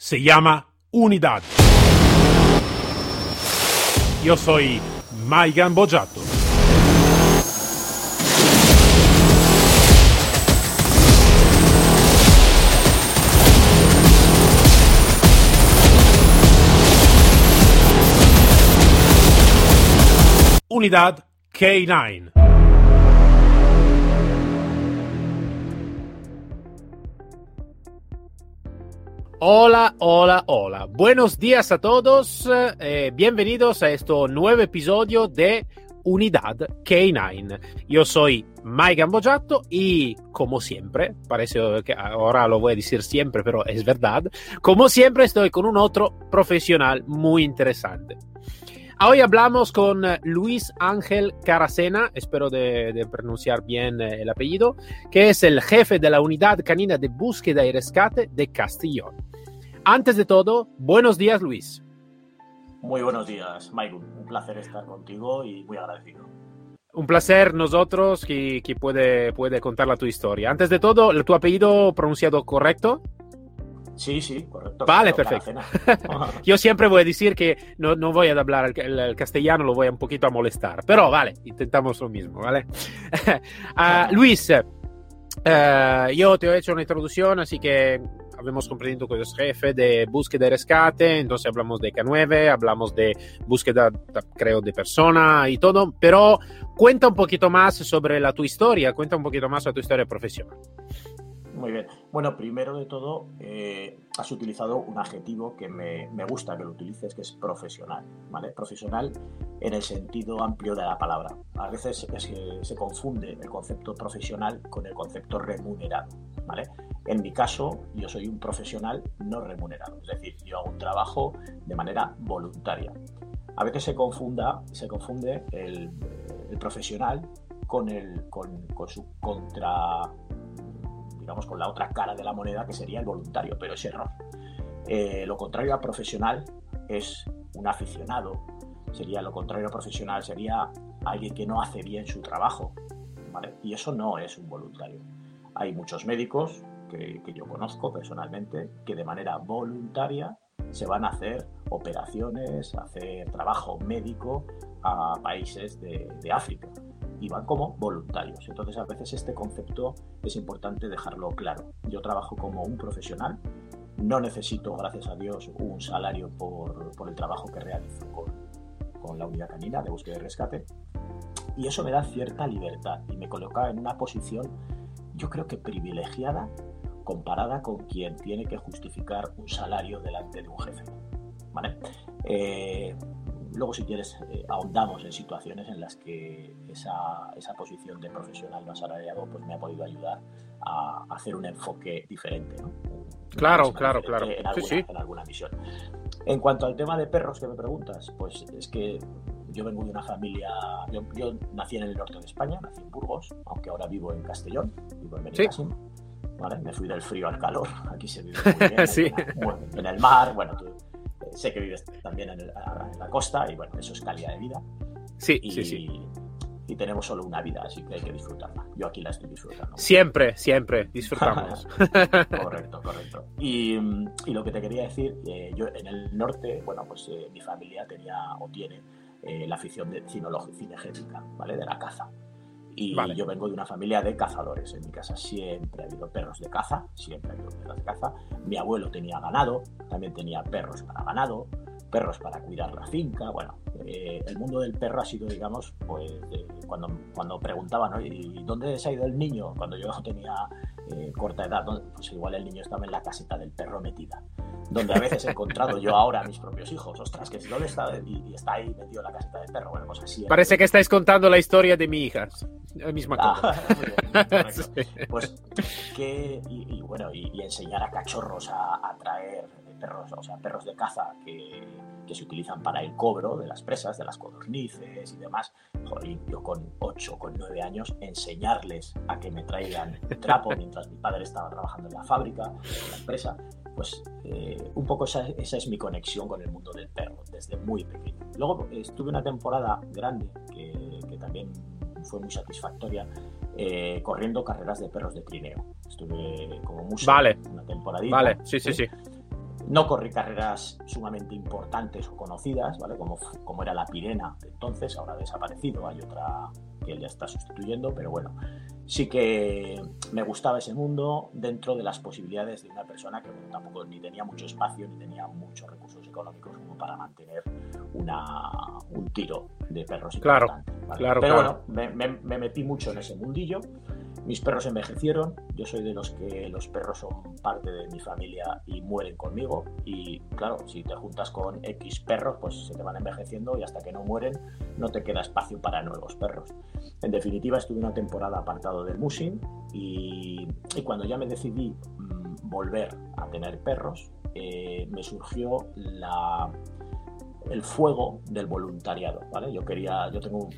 se llama Unidad. Yo soy Maigan Bojato. Unidad K9. Hola, hola, hola. Buenos días a todos. eh, bienvenidos a este nuevo episodio de Unidad K9. Yo soy Mike Gambojato y como siempre, parece que ahora lo voy a decir siempre, pero es verdad, como siempre estoy con un otro profesional muy interesante. Hoy hablamos con Luis Ángel Caracena, espero de, de pronunciar bien eh, el apellido, que es el jefe de la unidad canina de búsqueda y rescate de Castellón. Antes de todo, buenos días Luis. Muy buenos días, Maikun. Un placer estar contigo y muy agradecido. Un placer nosotros que, que puede, puede contar la tu historia. Antes de todo, ¿tu apellido pronunciado correcto? Sí, sí, correcto. Vale, perfecto. Yo siempre voy a decir que no, no voy a hablar el, el- el castellano, lo voy un poquito a molestar. Pero vale, intentamos lo mismo, ¿vale? Ah, Luis, eh, yo te he hecho una introducción, así que habíamos comprendido que eres jefe de búsqueda y rescate, entonces hablamos de K9, hablamos de búsqueda, creo, de persona y todo, pero cuenta un poquito más sobre la tu historia, cuenta un poquito más sobre tu historia profesional. Muy bien. Bueno, primero de todo, eh, has utilizado un adjetivo que me, me gusta que lo utilices, que es profesional. ¿vale? Profesional en el sentido amplio de la palabra. A veces es que se confunde el concepto profesional con el concepto remunerado. ¿vale? En mi caso, yo soy un profesional no remunerado, es decir, yo hago un trabajo de manera voluntaria. A veces se, confunda, se confunde el, profesional con, el, con su contra, digamos, con la otra cara de la moneda que sería el voluntario, pero es error. Eh, lo contrario a profesional es un aficionado, sería lo contrario a profesional, sería alguien que no hace bien su trabajo, ¿vale? Y eso no es un voluntario. Hay muchos médicos que, que yo conozco personalmente que de manera voluntaria se van a hacer operaciones, hacer trabajo médico a países de, de África y van como voluntarios. Entonces a veces este concepto es importante dejarlo claro. Yo trabajo como un profesional, no necesito, gracias a Dios, un salario por, por el trabajo que realizo con, con la unidad canina de búsqueda y rescate. Y eso me da cierta libertad y me coloca en una posición, yo creo que privilegiada, comparada con quien tiene que justificar un salario delante de un jefe. ¿vale? Eh, luego, si quieres, eh, ahondamos en situaciones en las que esa, esa posición de profesional no asalariado pues, me ha podido ayudar a, hacer un enfoque diferente. ¿no? Claro, claro, claro. En Sí, alguna, sí. en alguna misión. En cuanto al tema de perros que me preguntas, pues es que yo vengo de una familia. Yo, yo nací en el norte de España, nací en Burgos, aunque ahora vivo en Castellón, vivo en Sí. Me fui del frío al calor, aquí se vive muy bien, Sí. en, el mar, bueno, tú eh, sé que vives también en, el- en la costa y bueno, eso es calidad de vida Sí, y, sí, sí. y tenemos solo una vida, así que hay que disfrutarla. Yo aquí la estoy disfrutando. Siempre, siempre disfrutamos. Correcto, correcto. Y, y lo que te quería decir, eh, yo en el norte, bueno, pues eh, mi familia tenía o tiene la afición de cinegética, ¿vale? De la caza. Y Vale. yo vengo de una familia de cazadores. En mi casa siempre ha habido perros de caza, siempre ha habido perros de caza. Mi abuelo tenía ganado, también tenía perros para ganado, perros para cuidar la finca. Bueno, eh, el mundo del perro ha sido, digamos, pues eh, cuando, cuando preguntaban, ¿no? ¿y dónde se ha ido el niño? Cuando yo tenía eh, corta edad, ¿no? pues igual el niño estaba en la caseta del perro metida. Donde a veces he encontrado yo ahora a mis propios hijos, ostras, que dónde está y, y está ahí metido en la caseta del perro. Bueno, pues así. Parece que estáis contando la historia de mi hija. La misma cosa. Ah. Sí. Pues que, y, y bueno, y, y enseñar a cachorros a, a traer perros, o sea, perros de caza que, que se utilizan para el cobro de las presas, de las codornices y demás. Joder, yo con 8, con 9 años, enseñarles a que me traigan trapo mientras mi padre estaba trabajando en la fábrica, en la empresa, pues eh, un poco esa, esa es mi conexión con el mundo del perro, desde muy pequeño. Luego estuve una temporada grande que, que también fue muy satisfactoria, eh, corriendo carreras de perros de trineo. Estuve como Vale. una temporadita. Vale, sí, sí, sí. no corrí carreras sumamente importantes o conocidas, ¿vale? Como, como era la Pirena de entonces, ahora ha desaparecido, hay otra que él ya está sustituyendo, pero bueno, sí que me gustaba ese mundo dentro de las posibilidades de una persona que tampoco ni tenía mucho espacio ni tenía muchos recursos económicos como para mantener una, un tiro de perros. Claro, claro Pero bueno, me, metí mucho en ese mundillo. Mis perros envejecieron, yo soy de los que los perros son parte de mi familia y mueren conmigo. Y claro, si te juntas con X perros, pues se te van envejeciendo y hasta que no mueren no te queda espacio para nuevos perros. En definitiva, estuve una temporada apartado del musing y, cuando ya me decidí mm, volver a tener perros, eh, me surgió la, el fuego del voluntariado. ¿vale? Yo quería, yo tengo,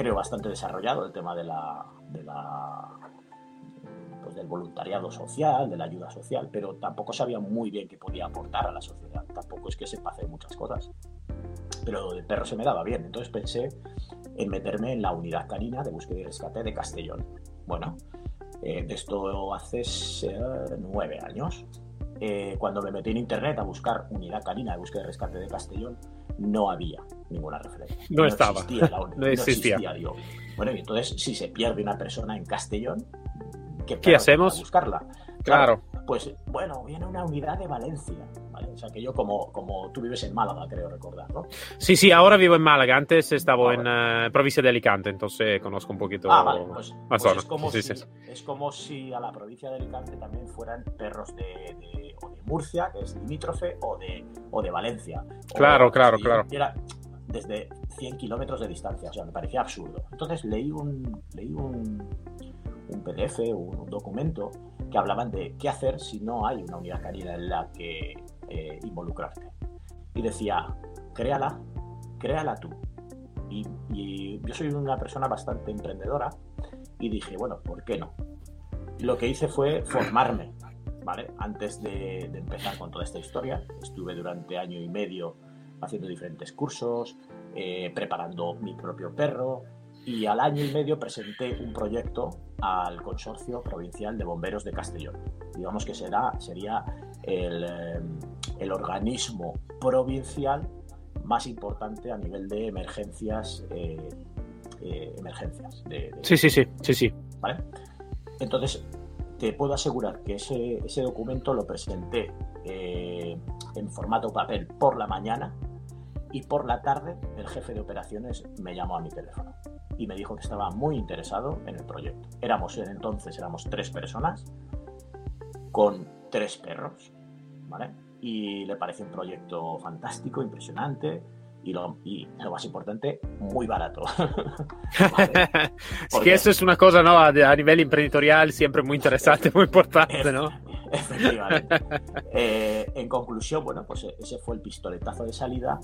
creo bastante desarrollado el tema de la, de la pues del voluntariado social, de la ayuda social, pero tampoco sabía muy bien qué podía aportar a la sociedad. Tampoco es que sepa hacer muchas cosas. Pero de perro se me daba bien. Entonces pensé en meterme en la unidad canina de búsqueda y rescate de Castellón. Bueno, eh, de esto hace nueve años. Eh, cuando me metí en internet a buscar unidad canina de búsqueda y rescate de Castellón, no había ninguna referencia. No, estaba. no existía. Bueno, y entonces, si se pierde una persona en Castellón, ¿qué, hacemos? buscarla. Claro. Pues bueno, viene una unidad de Valencia. O sea, que yo como, como tú vives en Málaga, creo recordar, ¿no? Sí, sí, ahora vivo en Málaga. Antes estaba en uh, provincia de Alicante, entonces conozco un poquito ah, vale. pues, pues es, como si, es como si a la provincia de Alicante también fueran perros de, de, o de Murcia, que es limítrofe, o de, o de Valencia. Claro, claro, claro. Era desde 100 kilómetros de distancia, o sea, me parecía absurdo. Entonces leí un, leí un, un PDF, un, un documento que hablaban de qué hacer si no hay una unidad canina en la que eh, involucrarte. Y decía, créala, créala tú. Y, yo soy una persona bastante emprendedora y dije, bueno, ¿por qué no? lo que hice fue formarme, ¿vale? Antes de, empezar con toda esta historia, estuve durante año y medio haciendo diferentes cursos, eh, preparando mi propio perro y al año y medio presenté un proyecto al Consorcio Provincial de Bomberos de Castellón. Digamos que será, sería el, eh, el organismo provincial más importante a nivel de emergencias. Eh, eh, emergencias. sí, sí, sí, sí, sí. ¿Vale? Entonces, te puedo asegurar que ese, ese documento lo presenté en formato papel por la mañana y por la tarde el jefe de operaciones me llamó a mi teléfono y me dijo que estaba muy interesado en el proyecto. Éramos en entonces, éramos tres personas con tres perros, ¿vale? Y le parece un proyecto fantástico, impresionante y lo, y lo más importante, muy barato. es que eso es una cosa, ¿no? A, nivel empresarial siempre muy interesante, muy importante, ¿no? Efectivamente. Eh, en conclusión, bueno, pues ese fue el pistoletazo de salida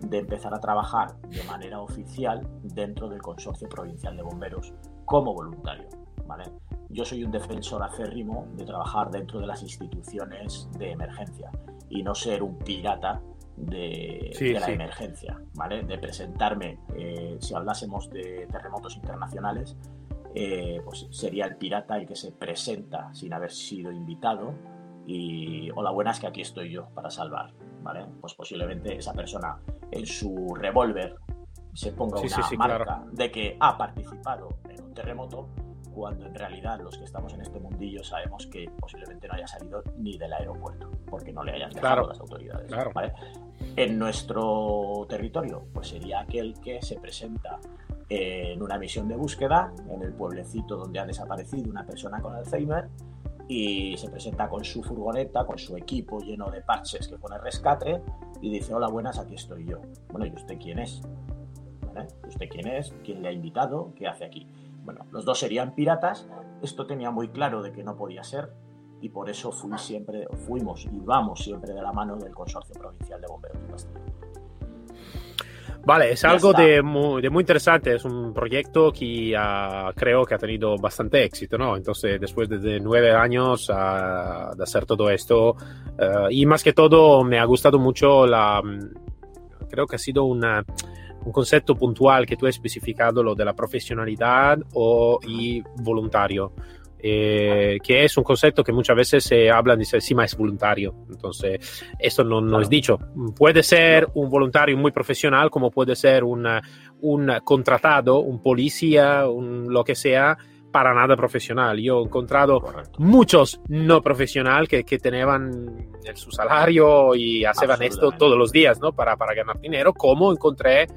de empezar a trabajar de manera oficial dentro del Consorcio Provincial de Bomberos como voluntario. ¿vale? Yo soy un defensor acérrimo de trabajar dentro de las instituciones de emergencia y no ser un pirata de, la emergencia, ¿vale? De presentarme, eh, si hablásemos de terremotos internacionales, eh, pues sería el pirata el que se presenta sin haber sido invitado y hola buenas que aquí estoy yo para salvar, ¿vale? Pues posiblemente esa persona en su revólver se ponga una marca de que ha participado en un terremoto cuando en realidad los que estamos en este mundillo sabemos que posiblemente no haya salido ni del aeropuerto, porque no le hayan dejado las autoridades. En nuestro territorio, pues sería aquel que se presenta en una misión de búsqueda en el pueblecito donde ha desaparecido una persona con Alzheimer y se presenta con su furgoneta, con su equipo lleno de parches que pone rescate y dice, hola, buenas, aquí estoy yo. Bueno, ¿y usted quién es? ¿Usted quién es? ¿Quién le ha invitado? ¿Qué hace aquí? Bueno, los dos serían piratas. Esto tenía muy claro de que no podía ser y por eso fui siempre, fuimos y vamos siempre de la mano del Consorcio Provincial de Bomberos de Castellón. Vale, es algo de muy, de muy, interesante, es un proyecto que creo que ha tenido bastante éxito, ¿no? Entonces, después de nueve años de hacer todo esto, uh, y más que todo me ha gustado mucho la, creo que ha sido una, un concepto puntual que tú has especificado, lo de la profesionalidad o y voluntario. Eh, que es un concepto que muchas veces se habla, dice, sí, es voluntario. Entonces, esto no, no es dicho. Puede ser un voluntario muy profesional, como puede ser una, un contratado, un policía, un, lo que sea, para nada profesional. Yo he encontrado muchos no profesionales que, que tenían su salario y hacían esto todos los días, ¿no? Para, para ganar dinero, como encontré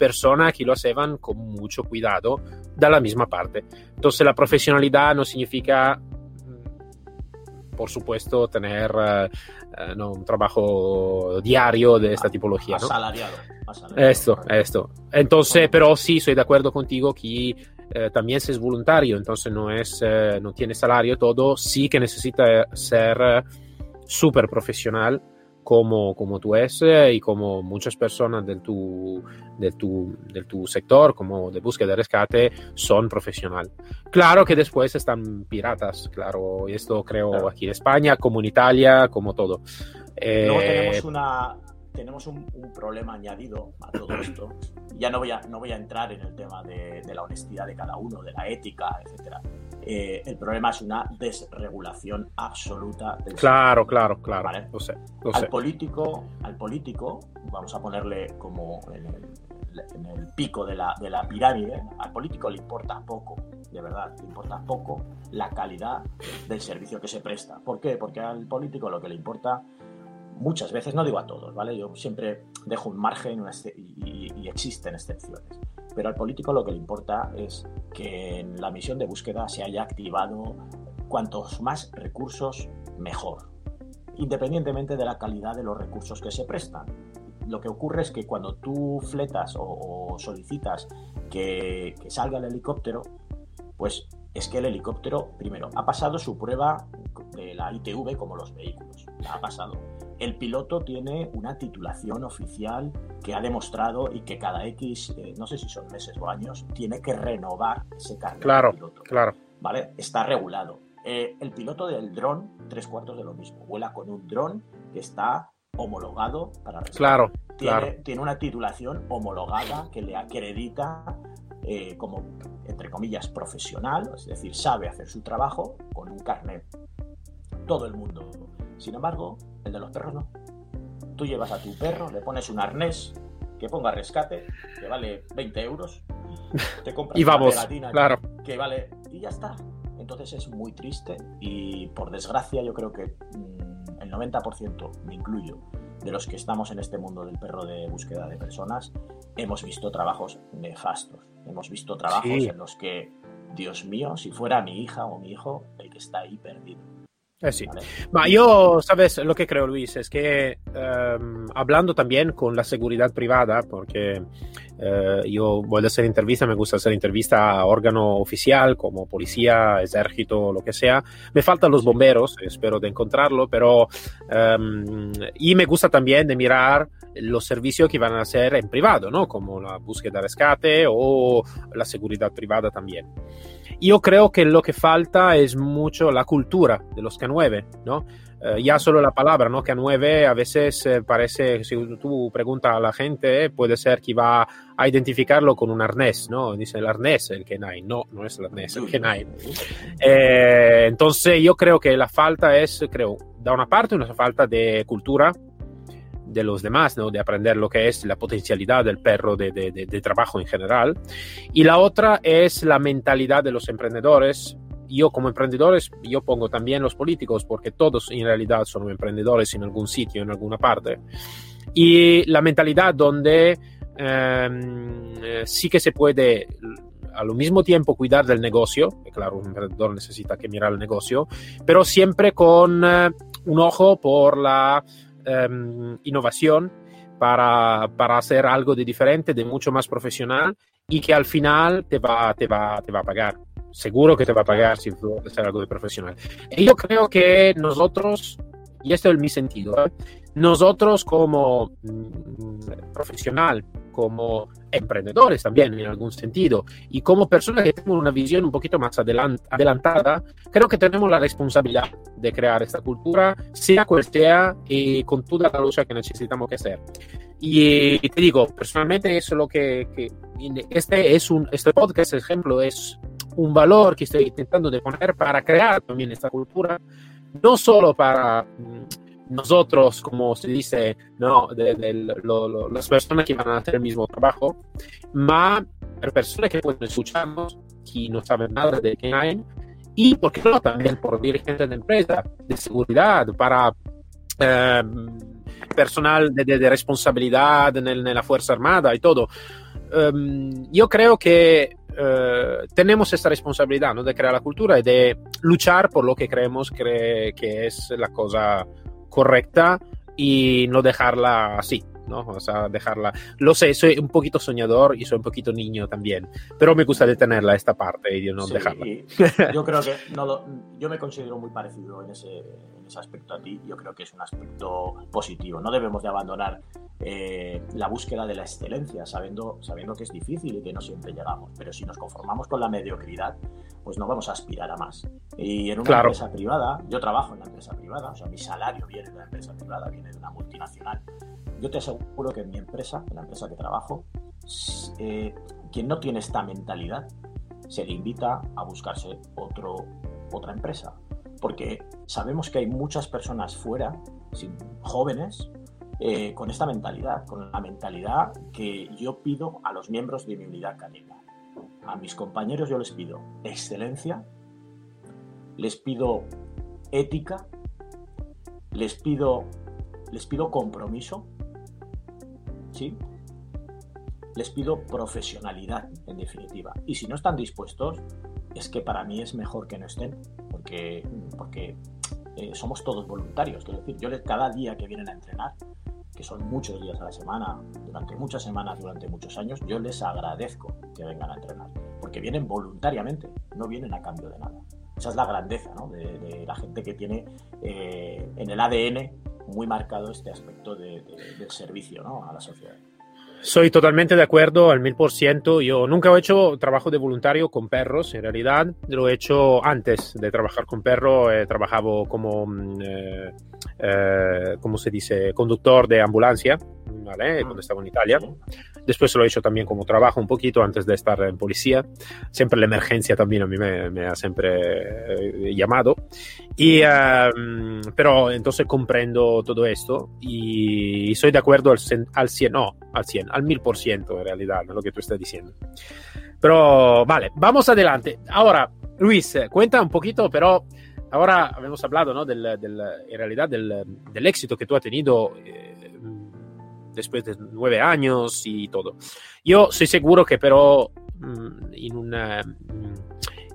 personas que lo hacían con mucho cuidado de la misma parte. Entonces la profesionalidad no significa, mm, por supuesto, tener uh, uh, no, un trabajo diario de esta tipología. ¿no? Asalariado, asalariado. Esto, esto. Entonces, pero sí, estoy de acuerdo contigo que eh, también si es voluntario, entonces no, es, eh, no tiene salario todo, sí que necesita ser eh, súper profesional como, como tú es y como muchas personas del tu, del, tu, del tu sector, como de búsqueda de rescate, son profesional. Claro que después están piratas, claro, y esto creo Claro. aquí en España, como en Italia, como todo. Luego Eh, tenemos una tenemos un, un problema añadido a todo esto. Ya no voy a, no voy a entrar en el tema de, de la honestidad de cada uno, de la ética, etcétera. Eh, el problema es una desregulación absoluta del claro, claro, claro, Vale. lo sé, lo Al sé. político, al político, vamos a ponerle como en el, en el pico de la, de la pirámide, al político le importa poco, de verdad, le importa poco la calidad del servicio que se presta. ¿Por qué? Porque al político lo que le importa muchas veces, no digo a todos, ¿vale? Yo siempre dejo un margen exce- y, y existen excepciones. Pero al político lo que le importa es que en la misión de búsqueda se haya activado cuantos más recursos, mejor, independientemente de la calidad de los recursos que se prestan. Lo que ocurre es que cuando tú fletas o, solicitas que salga el helicóptero, pues es que el helicóptero, primero, ha pasado su prueba de la ITV como los vehículos, la ha pasado. El piloto tiene una titulación oficial que ha demostrado y que cada X, eh, no sé si son meses o años, tiene que renovar ese carnet Claro, de piloto. claro. ¿vale? Está regulado. Eh, el piloto del dron, tres cuartos de lo mismo. Vuela con un dron que está homologado para. Claro, Tiene, claro. tiene una titulación homologada que le acredita eh, como, entre comillas, profesional, es decir, sabe hacer su trabajo con un carnet. Todo el mundo. Sin embargo, el de los perros no. Tú llevas a tu perro, le pones un arnés que ponga rescate, que vale 20 euros, te compras Y una vamos, pegatina claro. que vale y ya está. Entonces es muy triste y por desgracia yo creo que mm, el 90%, me incluyo, de los que estamos en este mundo del perro de búsqueda de personas, hemos visto trabajos nefastos. Hemos visto trabajos Sí. en los que, Dios mío, si fuera mi hija o mi hijo, el que está ahí perdido. Eh sí. Ma yo, sabes, lo que creo, Luis, es que em, hablando también con la seguridad privada, porque eh, yo voy a hacer entrevista, me gusta hacer entrevista a órgano oficial como policía, ejército, lo que sea. Me faltan los bomberos, espero de encontrarlo, pero em, y me gusta también de mirar los servicios que van a hacer en privado, ¿no? Como la búsqueda de rescate o la seguridad privada también. Yo creo que lo que falta es mucho la cultura de los K9, ¿no? Eh, ya solo la palabra, ¿no? K9 a veces eh, parece, si tú preguntas a la gente, eh, puede ser que va a identificarlo con un arnés, ¿no? Dice el arnés, el K9. No, no es el arnés, el K9. Eh, entonces yo creo que la falta es, creo, da una parte una falta de cultura de los demás, ¿no? de aprender lo que es la potencialidad del perro de, de, de, trabajo en general. Y la otra es la mentalidad de los emprendedores. Yo como emprendedores, yo pongo también los políticos, porque todos en realidad son emprendedores en algún sitio, en alguna parte. Y la mentalidad donde eh, sí que se puede al mismo tiempo cuidar del negocio, claro, un emprendedor necesita que mirar el negocio, pero siempre con eh, un ojo por la eh, innovación para, para, hacer algo de diferente, de mucho más profesional y que al final te va, te va, te va a pagar. Seguro que te va a pagar si tú hacer algo de profesional. Y yo creo que nosotros, y esto es mi sentido, ¿eh? nosotros como mm, profesional, como emprendedores también en algún sentido, y como personas que tenemos una visión un poquito más adelant adelantada, creo que tenemos la responsabilidad de crear esta cultura, sea cual sea, y con toda la lucha que necesitamos que hacer. Y, y te digo, personalmente eso es lo que, que, este es un, este podcast, ejemplo, es un valor que estoy intentando de poner para crear también esta cultura, no solo para mm, nosotros, como se dice, no, de, de lo, lo, las personas que van a hacer el mismo trabajo, para personas que pueden escucharnos, que no saben nada de K9, y, ¿por qué no?, también por dirigentes de empresa, de seguridad, para eh, personal de, de, responsabilidad en, el, en, la Fuerza Armada y todo. Um, yo creo que uh, tenemos esta responsabilidad ¿no? de crear la cultura y de luchar por lo que creemos que es la cosa correcta y no dejarla así. ¿no? O sea, dejarla. Lo sé, soy un poquito soñador y soy un poquito niño también, pero me gusta detenerla esta parte y no sí, dejarla. yo creo que no lo, yo me considero muy parecido en ese, ese aspecto a ti. Yo creo que es un aspecto positivo. No debemos de abandonar eh, la búsqueda de la excelencia, sabiendo, sabiendo que es difícil y que no siempre llegamos. Pero si nos conformamos con la mediocridad, pues no vamos a aspirar a más. Y en una claro. empresa privada, yo trabajo en la empresa privada, o sea, mi salario viene de la empresa privada, viene de una multinacional. Yo te aseguro que en mi empresa, en la empresa que trabajo, eh, quien no tiene esta mentalidad se le invita a buscarse otro, otra empresa. Porque sabemos que hay muchas personas fuera, jóvenes, eh, con esta mentalidad, con la mentalidad que yo pido a los miembros de mi unidad canina. A mis compañeros yo les pido excelencia, les pido ética, les pido, les pido compromiso, ¿sí? Les pido profesionalidad, en definitiva. Y si no están dispuestos, es que para mí es mejor que no estén, porque, porque eh, somos todos voluntarios. Quiero decir, yo les, cada día que vienen a entrenar, que son muchos días a la semana, durante muchas semanas, durante muchos años, yo les agradezco que vengan a entrenar, porque vienen voluntariamente, no vienen a cambio de nada. Esa es la grandeza ¿no? de, la gente que tiene eh, en el ADN muy marcado este aspecto de, del servicio ¿no? a la sociedad. Soy totalmente de acuerdo al mil por ciento. Yo nunca he hecho trabajo de voluntario con perros, en realidad. Lo he hecho antes de trabajar con perros. He trabajado como, mm, eh, eh, ¿cómo se dice?, conductor de ambulancia, ¿vale? Cuando estaba en Italia. Después lo he hecho también como trabajo un poquito antes de estar en policía. Siempre la emergencia también a mí me, me ha siempre eh, llamado. Y, um, pero entonces comprendo todo esto y soy de acuerdo al, al 100, no, al 100, al 1000% en realidad, ¿no? lo que tú estás diciendo. Pero vale, vamos adelante. Ahora, Luis, cuenta un poquito, pero ahora hemos hablado ¿no? del, del, en realidad del, del, éxito que tú has tenido. Eh, después de nueve años y todo. Yo soy seguro que pero mm, en una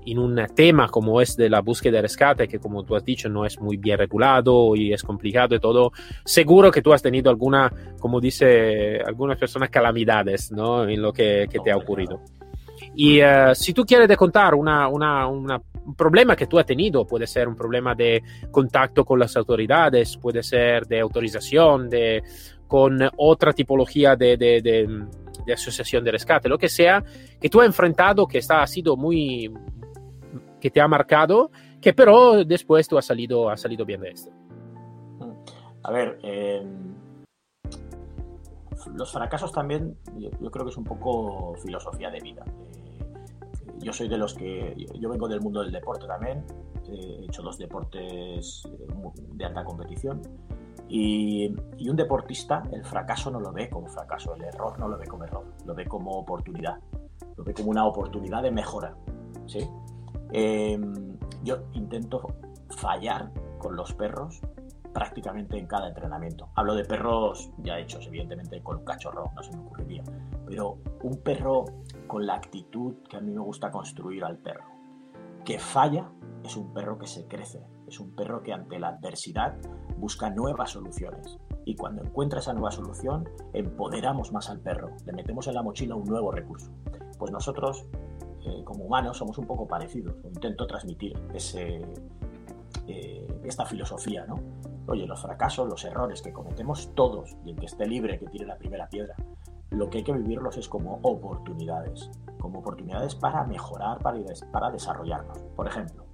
en un tema como es de la búsqueda de rescate, que como tú has dicho no es muy bien regulado y es complicado y todo, seguro que tú has tenido alguna, como dice algunas personas, calamidades ¿no? en lo que, que te ha ocurrido. Y uh, si tú quieres de contar una, una, una, un problema que tú has tenido, puede ser un problema de contacto con las autoridades, puede ser de autorización, de, con otra tipología de, de, de, asociación de rescate, lo que sea, que tú has enfrentado, que está, sido muy, que te ha marcado, que pero después tú has salido, has salido bien de esto. A ver, eh, los fracasos también, yo, creo que es un poco filosofía de vida. Eh, yo soy de los que, yo vengo del mundo del deporte también, he hecho dos deportes de alta competición. Y, un deportista, el fracaso no lo ve como fracaso, el error no lo ve como error, lo ve como oportunidad, lo ve como una oportunidad de mejora. ¿sí? Eh, yo intento fallar con los perros prácticamente en cada entrenamiento. Hablo de perros ya hechos, evidentemente con un cachorro no se me ocurriría, pero un perro con la actitud que a mí me gusta construir al perro. Que falla es un perro que se crece, es un perro que ante la adversidad busca nuevas soluciones. Y cuando encuentra esa nueva solución, empoderamos más al perro, le metemos en la mochila un nuevo recurso. Pues nosotros eh, como humanos somos un poco parecidos. Intento transmitir ese, eh, esta filosofía, ¿no? Oye, los fracasos, los errores que cometemos todos, y el que esté libre, que tire la primera piedra, lo que hay que vivirlos es como oportunidades, como oportunidades para mejorar, para, para desarrollarnos. Por ejemplo,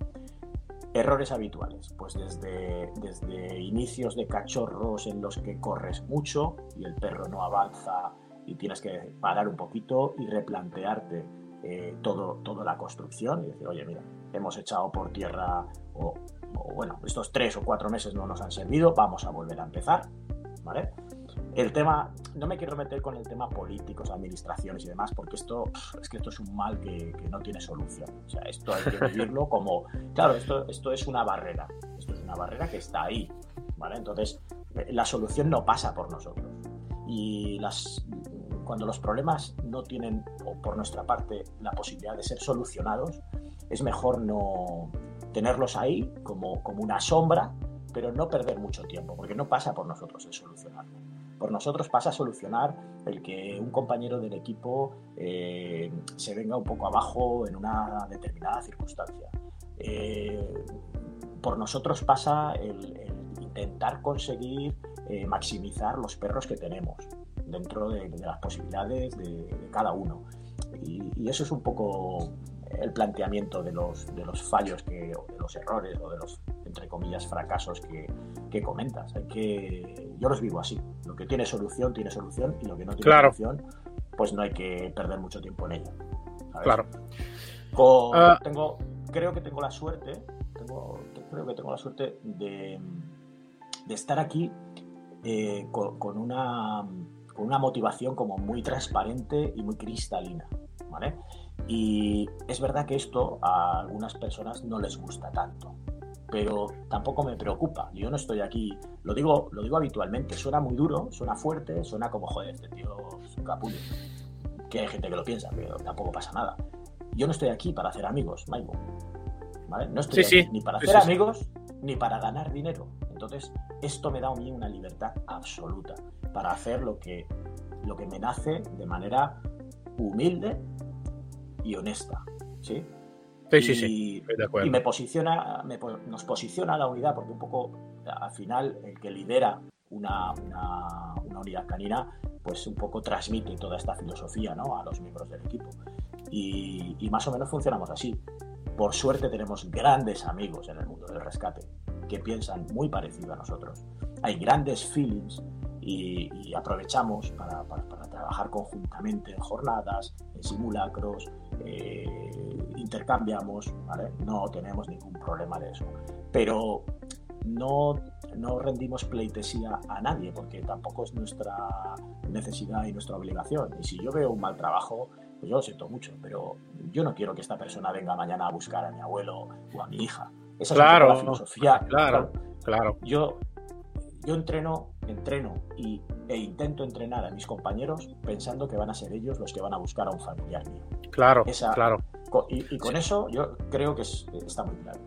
errores habituales, pues desde, desde inicios de cachorros en los que corres mucho y el perro no avanza y tienes que parar un poquito y replantearte eh, todo, toda la construcción y decir, oye, mira, hemos echado por tierra, o, bueno, estos tres o cuatro meses no nos han servido, vamos a volver a empezar, ¿vale? El tema, no me quiero meter con el tema políticos, administraciones y demás, porque esto es que esto es un mal que, no tiene solución. O sea, esto hay que vivirlo como, claro, esto, esto es una barrera, esto es una barrera que está ahí, ¿vale? Entonces, la solución no pasa por nosotros. Y las, cuando los problemas no tienen, o por nuestra parte, la posibilidad de ser solucionados, es mejor no tenerlos ahí como, como una sombra, pero no perder mucho tiempo, porque no pasa por nosotros el solucionarlo. Por nosotros pasa a solucionar el que un compañero del equipo eh, se venga un poco abajo en una determinada circunstancia. Eh, por nosotros pasa el, intentar conseguir eh, maximizar los perros que tenemos dentro de, las posibilidades de, cada uno. Y, eso es un poco el planteamiento de los, de los fallos, que, o de los errores o de los, entre comillas, fracasos que, que comentas. Hay que, yo los vivo así. Lo que tiene solución, tiene solución y lo que no tiene solución, pues no hay que perder mucho tiempo en ello. Claro. Ah. tengo, creo que tengo la suerte, creo que tengo la suerte de, de estar aquí eh, con, una, con una motivación como muy transparente y muy cristalina. ¿vale? Y es verdad que esto a algunas personas no les gusta tanto, pero tampoco me preocupa. Yo no estoy aquí, lo digo, lo digo habitualmente, suena muy duro, suena fuerte, suena como, joder, este tío es un capullo. Que hay gente que lo piensa, pero tampoco pasa nada. Yo no estoy aquí para hacer amigos, Maigo. ¿Vale? No estoy aquí ni para hacer amigos ni para ganar dinero. Entonces, esto me da a mí una libertad absoluta para hacer lo que, lo que me nace de manera humilde y honesta. ¿sí? Sí, sí, sí. Y me posiciona, nos posiciona la unidad, porque un poco al final el que lidera una, una, unidad canina, pues un poco transmite toda esta filosofía ¿no? a los miembros del equipo. Y, y, más o menos funcionamos así. Por suerte tenemos grandes amigos en el mundo del rescate que piensan muy parecido a nosotros. Hay grandes feelings y, aprovechamos para, trabajar conjuntamente en jornadas, en simulacros, eh, intercambiamos, no tenemos ningún problema de eso. Pero no, no rendimos pleitesía a nadie porque tampoco es nuestra necesidad y nuestra obligación. Y si yo veo un mal trabajo, pues yo lo siento mucho, pero yo no quiero que esta persona venga mañana a buscar a mi abuelo o a mi hija. Esa claro, es la filosofía. Claro, claro. Yo, yo entreno, entreno y, e intento entrenar a mis compañeros pensando que van a ser ellos los que van a buscar a un familiar mío. Claro, claro. Y, con eso yo creo que está muy claro.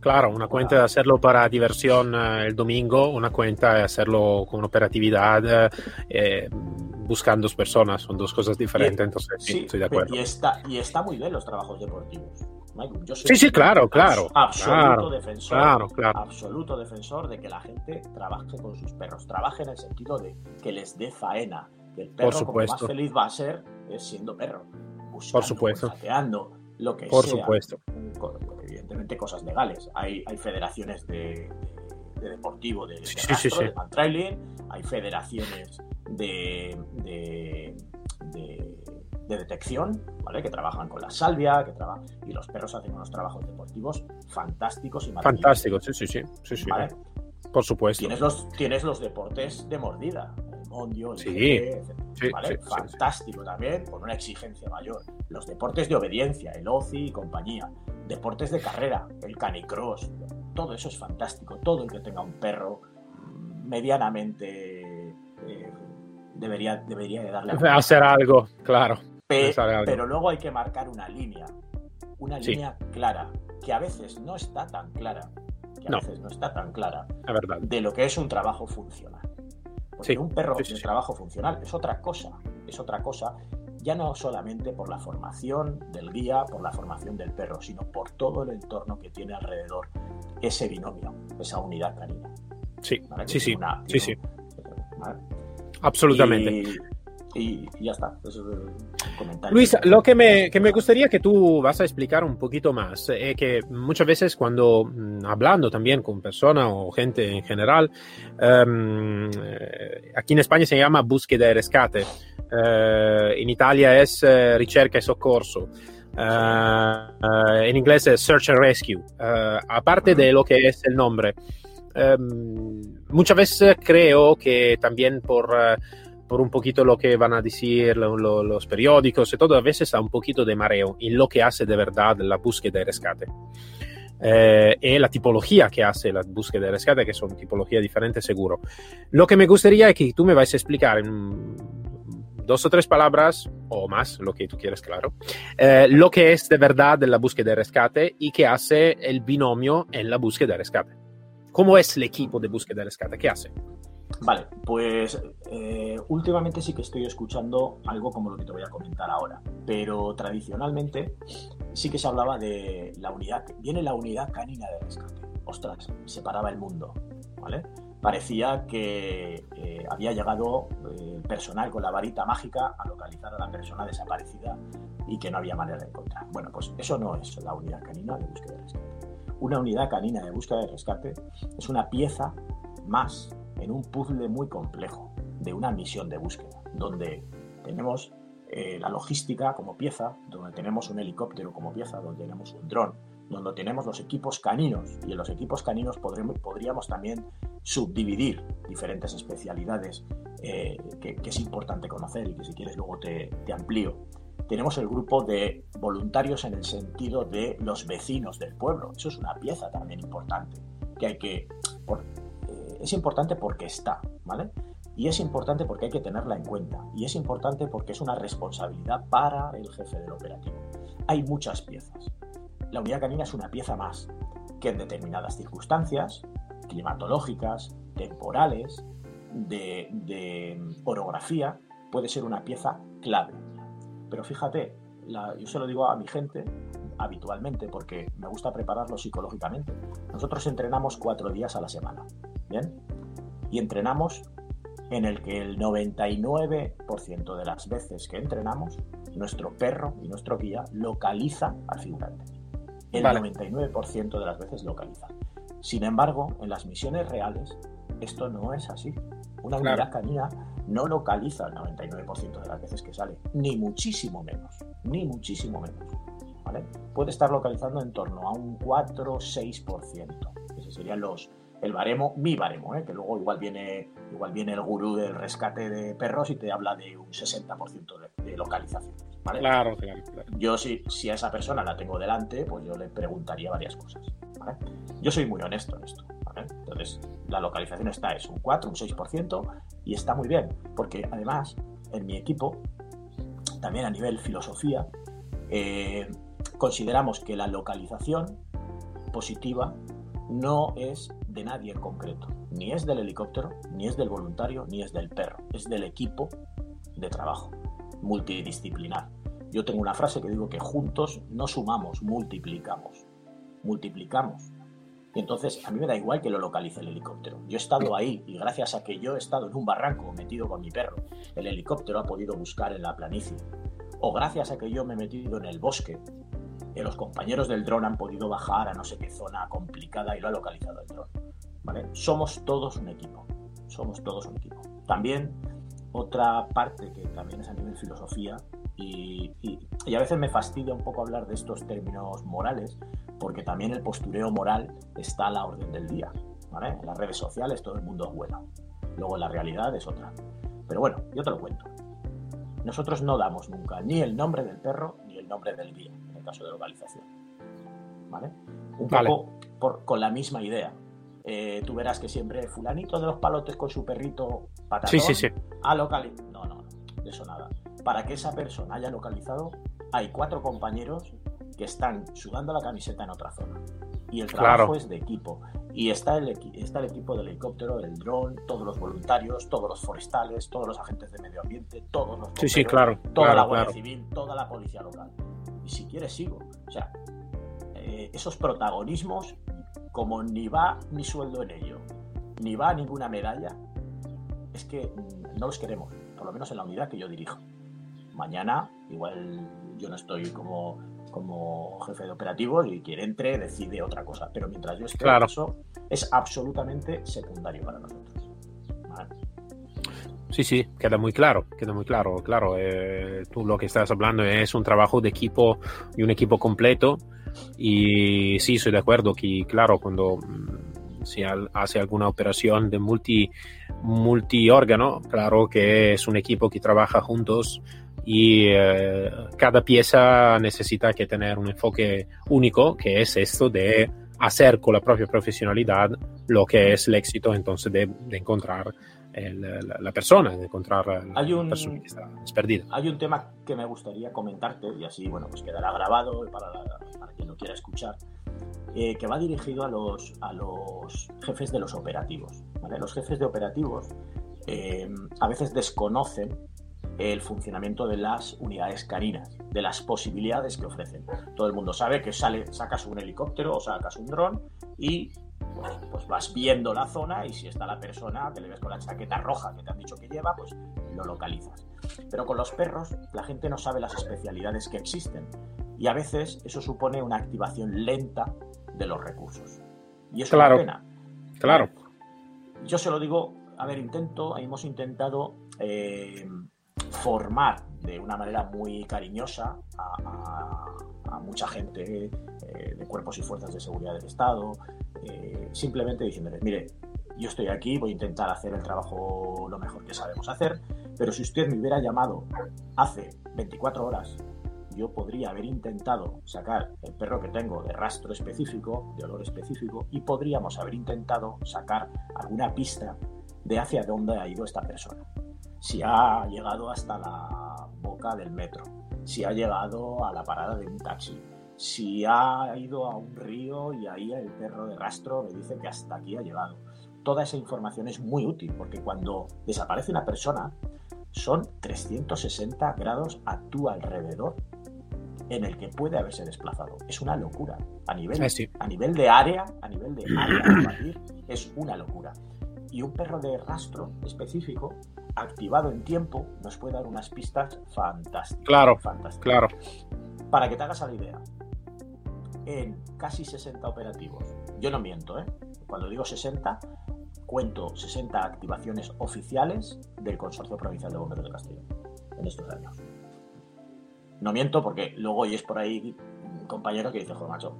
Claro, una cuenta de hacerlo para diversión eh, el domingo, una cuenta de hacerlo con operatividad, eh, buscando personas, son dos cosas diferentes, entonces sí, estoy de acuerdo. Y está, y está muy bien los trabajos deportivos. Yo soy sí, sí, claro, claro. Absoluto defensor. Absoluto defensor de que la gente trabaje con sus perros. Trabaje en el sentido de que les dé faena. Que el perro como más feliz va a ser es siendo perro. Por supuesto. lo que Por sea. supuesto. Evidentemente cosas legales. Hay, hay federaciones de, deportivo de, de, sí, sí, sí, trailing, hay federaciones de, de de detección, ¿vale? Que trabajan con la salvia, que trabajan y los perros hacen unos trabajos deportivos fantásticos y maravillosos. Fantásticos, sí, sí, sí, sí, ¿vale? Por supuesto. Tienes los, tienes los deportes de mordida, el mondio, el sí, ¿vale? Fantástico también, con una exigencia mayor. Los deportes de obediencia, el OCI y compañía. Deportes de carrera, el canicross, todo eso es fantástico. Todo el que tenga un perro medianamente eh, debería, debería de darle... Hacer algo, claro. Pero, luego hay que marcar una línea, una línea clara, que a veces no está tan clara, que a veces no está tan clara, verdad. de lo que es un trabajo funcional. Porque un perro de trabajo funcional es otra cosa, es otra cosa, ya no solamente por la formación del guía, por la formación del perro, sino por todo el entorno que tiene alrededor ese binomio, esa unidad canina. Sí, sí, sí, sí, sí. Absolutamente. Y, ya está. Eso es el comentario. Luis, lo que me, que me, gustaría que tú vas a explicar un poquito más es que muchas veces cuando mm, hablando también con personas o gente en general, eh, aquí en España se llama búsqueda y rescate. in Italia es ricerca y soccorso. en inglés es Search and Rescue. aparte de lo que es el nombre, em, muchas veces creo que también por por un poquito lo que van a decir los periódicos y todo, a veces da un poquito de mareo en lo que hace de verdad la búsqueda y rescate. Eh, y la tipología que hace la búsqueda y rescate, que son tipologías diferentes seguro. Lo que me gustaría es que tú me vais a explicar en dos o tres palabras, o más, lo que tú quieres, claro, eh, lo que es de verdad la búsqueda y rescate y qué hace el binomio en la búsqueda y rescate. ¿Cómo es el equipo de búsqueda y rescate? ¿Qué hace? Vale, pues eh, últimamente sí que estoy escuchando algo como lo que te voy a comentar ahora, pero tradicionalmente sí que se hablaba de la unidad, viene la unidad canina de rescate. Ostras, separaba el mundo, ¿vale? Parecía que eh, había llegado eh, personal con la varita mágica a localizar a la persona desaparecida y que no había manera de encontrar. Bueno, pues eso no es la unidad canina de búsqueda de rescate. Una unidad canina de búsqueda de rescate es una pieza más en un puzzle muy complejo de una misión de búsqueda, donde tenemos eh, la logística como pieza, donde tenemos un helicóptero como pieza, donde tenemos un dron, donde tenemos los equipos caninos y en los equipos caninos podríamos también subdividir diferentes especialidades eh, que, es importante conocer y que si quieres luego te, amplío. Tenemos el grupo de voluntarios en el sentido de los vecinos del pueblo. Eso es una pieza también importante que hay que, es importante porque está, ¿vale? Y es importante porque hay que tenerla en cuenta. Y es importante porque es una responsabilidad para el jefe del operativo. Hay muchas piezas. La unidad canina es una pieza más que en determinadas circunstancias, climatológicas, temporales, de, orografía, puede ser una pieza clave. Pero fíjate, yo se lo digo a mi gente habitualmente porque me gusta prepararlo psicológicamente. Nosotros entrenamos cuatro días a la semana. ¿Bien? Y entrenamos en el que el 99% de las veces que entrenamos, nuestro perro y nuestro guía localiza al figurante. El 99% de las veces localiza. Sin embargo, en las misiones reales, esto no es así. Una unidad canina no localiza el 99% de las veces que sale, ni muchísimo menos, ni muchísimo menos. Puede estar localizando en torno a un 4 o 6%. Esos serían los, el baremo, mi baremo, ¿eh? que luego igual viene, igual viene el gurú del rescate de perros y te habla de un 60% de, de localización. Claro, claro, Yo si, si a esa persona la tengo delante, pues yo le preguntaría varias cosas. Yo soy muy honesto en esto. Entonces, la localización está, es un 4, un 6%, y está muy bien, porque además, en mi equipo, también a nivel filosofía, eh, consideramos que la localización positiva no es de nadie en concreto. Ni es del helicóptero, ni es del voluntario, ni es del perro. Es del equipo de trabajo multidisciplinar. Yo tengo una frase que digo que juntos no sumamos, multiplicamos. Multiplicamos. Y entonces a mí me da igual que lo localice el helicóptero. Yo he estado ahí y gracias a que yo he estado en un barranco metido con mi perro, el helicóptero ha podido buscar en la planicie. O gracias a que yo me he metido en el bosque los compañeros del dron han podido bajar a no sé qué zona complicada y lo ha localizado el dron. ¿Vale? Somos todos un equipo. Somos todos un equipo. También otra parte que también es a nivel filosofía y, a veces me fastidia un poco hablar de estos términos morales porque también el postureo moral está a la orden del día. ¿vale? En las redes sociales todo el mundo es bueno. Luego la realidad es otra. Pero bueno, yo te lo cuento. Nosotros no damos nunca ni el nombre del perro ni el nombre del guía caso de localización. ¿Vale? Un poco con la misma idea. Eh, tú verás que siempre fulanito de los palotes con su perrito patatón sí, sí, sí. ha localizado. No, no, de eso nada. Para que esa persona haya localizado, hay cuatro compañeros que están sudando la camiseta en otra zona. Y el trabajo es de equipo. Y está el, está el equipo del helicóptero, el dron, todos los voluntarios, todos los forestales, todos los agentes de medio ambiente, todos los sí, sí, claro, toda la Guardia Civil, toda la policía local y si quieres sigo. O sea, eh, esos protagonismos, como ni va ni sueldo en ello, ni va ninguna medalla, es que no los queremos, por lo menos en la unidad que yo dirijo. Mañana, igual yo no estoy como, como jefe de operativos y quien entre decide otra cosa, pero mientras yo esté claro. eso, es absolutamente secundario para nosotros. Sí, sí, queda muy claro, queda muy claro, claro. Eh, tú lo que estás hablando es un trabajo de equipo y un equipo completo. Y sí, estoy de acuerdo que, claro, cuando mm, se hace alguna operación de multi, multi órgano, claro que es un equipo que trabaja juntos y eh, cada pieza necesita que tener un enfoque único, que es esto de hacer con la propia profesionalidad lo que es el éxito entonces de, de encontrar el, la, la, persona, de encontrar hay un, la persona que está perdida. Hay un tema que me gustaría comentarte y así, bueno, pues quedará grabado para, para quien lo quiera escuchar, eh, que va dirigido a los, a los jefes de los operativos. ¿vale? Los jefes de operativos eh, a veces desconocen el funcionamiento de las unidades caninas, de las posibilidades que ofrecen. Todo el mundo sabe que sale, sacas un helicóptero o sacas un dron y pues, pues, vas viendo la zona y si está la persona que le ves con la chaqueta roja que te han dicho que lleva, pues lo localizas. Pero con los perros la gente no sabe las especialidades que existen y a veces eso supone una activación lenta de los recursos. Y eso claro. es una pena. Claro. Yo se lo digo, a ver, intento, hemos intentado eh, formar de una manera muy cariñosa a, a, a mucha gente eh, de cuerpos y fuerzas de seguridad del Estado, eh, simplemente diciéndoles, mire, yo estoy aquí, voy a intentar hacer el trabajo lo mejor que sabemos hacer, pero si usted me hubiera llamado hace 24 horas, yo podría haber intentado sacar el perro que tengo de rastro específico, de olor específico, y podríamos haber intentado sacar alguna pista de hacia dónde ha ido esta persona. Si ha llegado hasta la boca del metro, si ha llegado a la parada de un taxi, si ha ido a un río y ahí el perro de rastro me dice que hasta aquí ha llegado. Toda esa información es muy útil porque cuando desaparece una persona son 360 grados a tu alrededor en el que puede haberse desplazado. Es una locura. A nivel, sí. a nivel de área, a nivel de área es una locura. Y un perro de rastro específico activado en tiempo nos puede dar unas pistas fantásticas. Claro, fantásticas. claro. Para que te hagas la idea, en casi 60 operativos, yo no miento, ¿eh? cuando digo 60, cuento 60 activaciones oficiales del Consorcio Provincial de Bomberos de Castellón en estos años. No miento porque luego oyes por ahí un compañero que dice, joder, macho,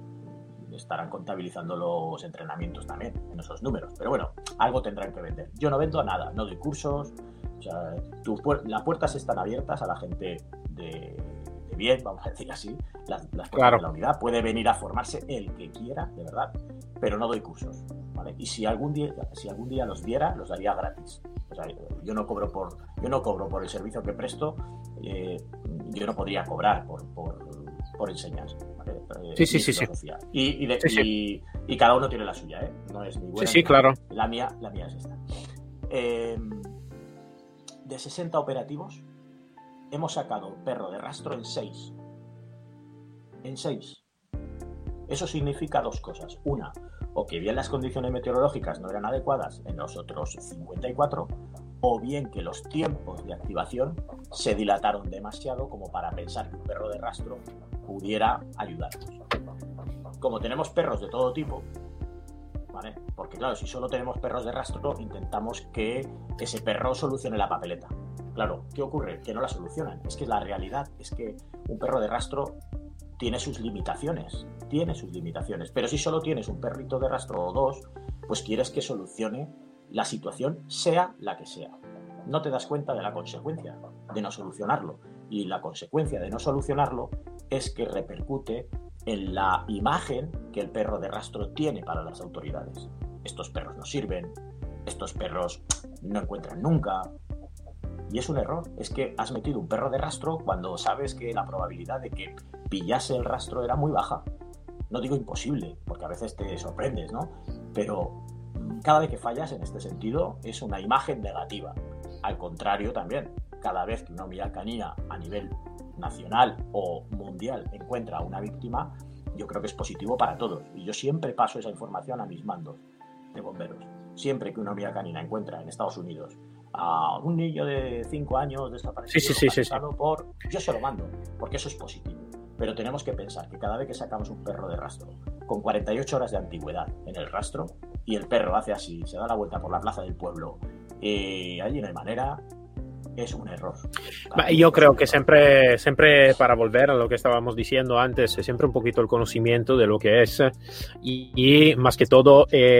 estarán contabilizando los entrenamientos también en esos números. Pero bueno, algo tendrán que vender. Yo no vendo nada, no doy cursos, o sea, las puertas están abiertas a la gente de bien, vamos a decir así, las, las Claro. de la unidad. Puede venir a formarse el que quiera, de verdad, pero no doy cursos. ¿vale? Y si algún, día, si algún día los diera, los daría gratis. O sea, yo no cobro por, yo no cobro por el servicio que presto, eh, yo no podría cobrar por, por, por enseñar. ¿vale? Eh, Sí, sí, sí, sí. Y, y, de- Sí, sí. y- y cada uno tiene la suya, ¿eh? No es ni buena Sí, sí, ni claro. La mía, la mía es esta. Eh, de 60 operativos, hemos sacado perro de rastro en 6. En 6. Eso significa dos cosas. Una, o que bien las condiciones meteorológicas no eran adecuadas en los otros 54, o bien que los tiempos de activación se dilataron demasiado como para pensar que un perro de rastro pudiera ayudarnos. Como tenemos perros de todo tipo, ¿vale? Porque claro, si solo tenemos perros de rastro, intentamos que ese perro solucione la papeleta. Claro, ¿qué ocurre? Que no la solucionan. Es que la realidad es que un perro de rastro tiene sus limitaciones, tiene sus limitaciones. Pero si solo tienes un perrito de rastro o dos, pues quieres que solucione la situación, sea la que sea. No te das cuenta de la consecuencia de no solucionarlo. Y la consecuencia de no solucionarlo es que repercute en la imagen que el perro de rastro tiene para las autoridades. Estos perros no sirven, estos perros no encuentran nunca. Y es un error, es que has metido un perro de rastro cuando sabes que la probabilidad de que pillase el rastro era muy baja. No digo imposible, porque a veces te sorprendes, ¿no? Pero cada vez que fallas en este sentido es una imagen negativa. Al contrario también, cada vez que una unidad canina a nivel nacional o mundial encuentra a una víctima, yo creo que es positivo para todos. Y yo siempre paso esa información a mis mandos de bomberos. Siempre que una unidad canina encuentra en Estados Unidos a un niño de 5 años desaparecido, Sí, sí, sí, por... yo se lo mando, porque eso es positivo. Pero tenemos que pensar que cada vez que sacamos un perro de rastro con 48 horas de antigüedad en el rastro y el perro hace así, se da la vuelta por la plaza del pueblo y allí no hay manera, es un error. Yo creo que siempre, siempre para volver a lo que estábamos diciendo antes, siempre un poquito el conocimiento de lo que es y, y más que todo... Eh,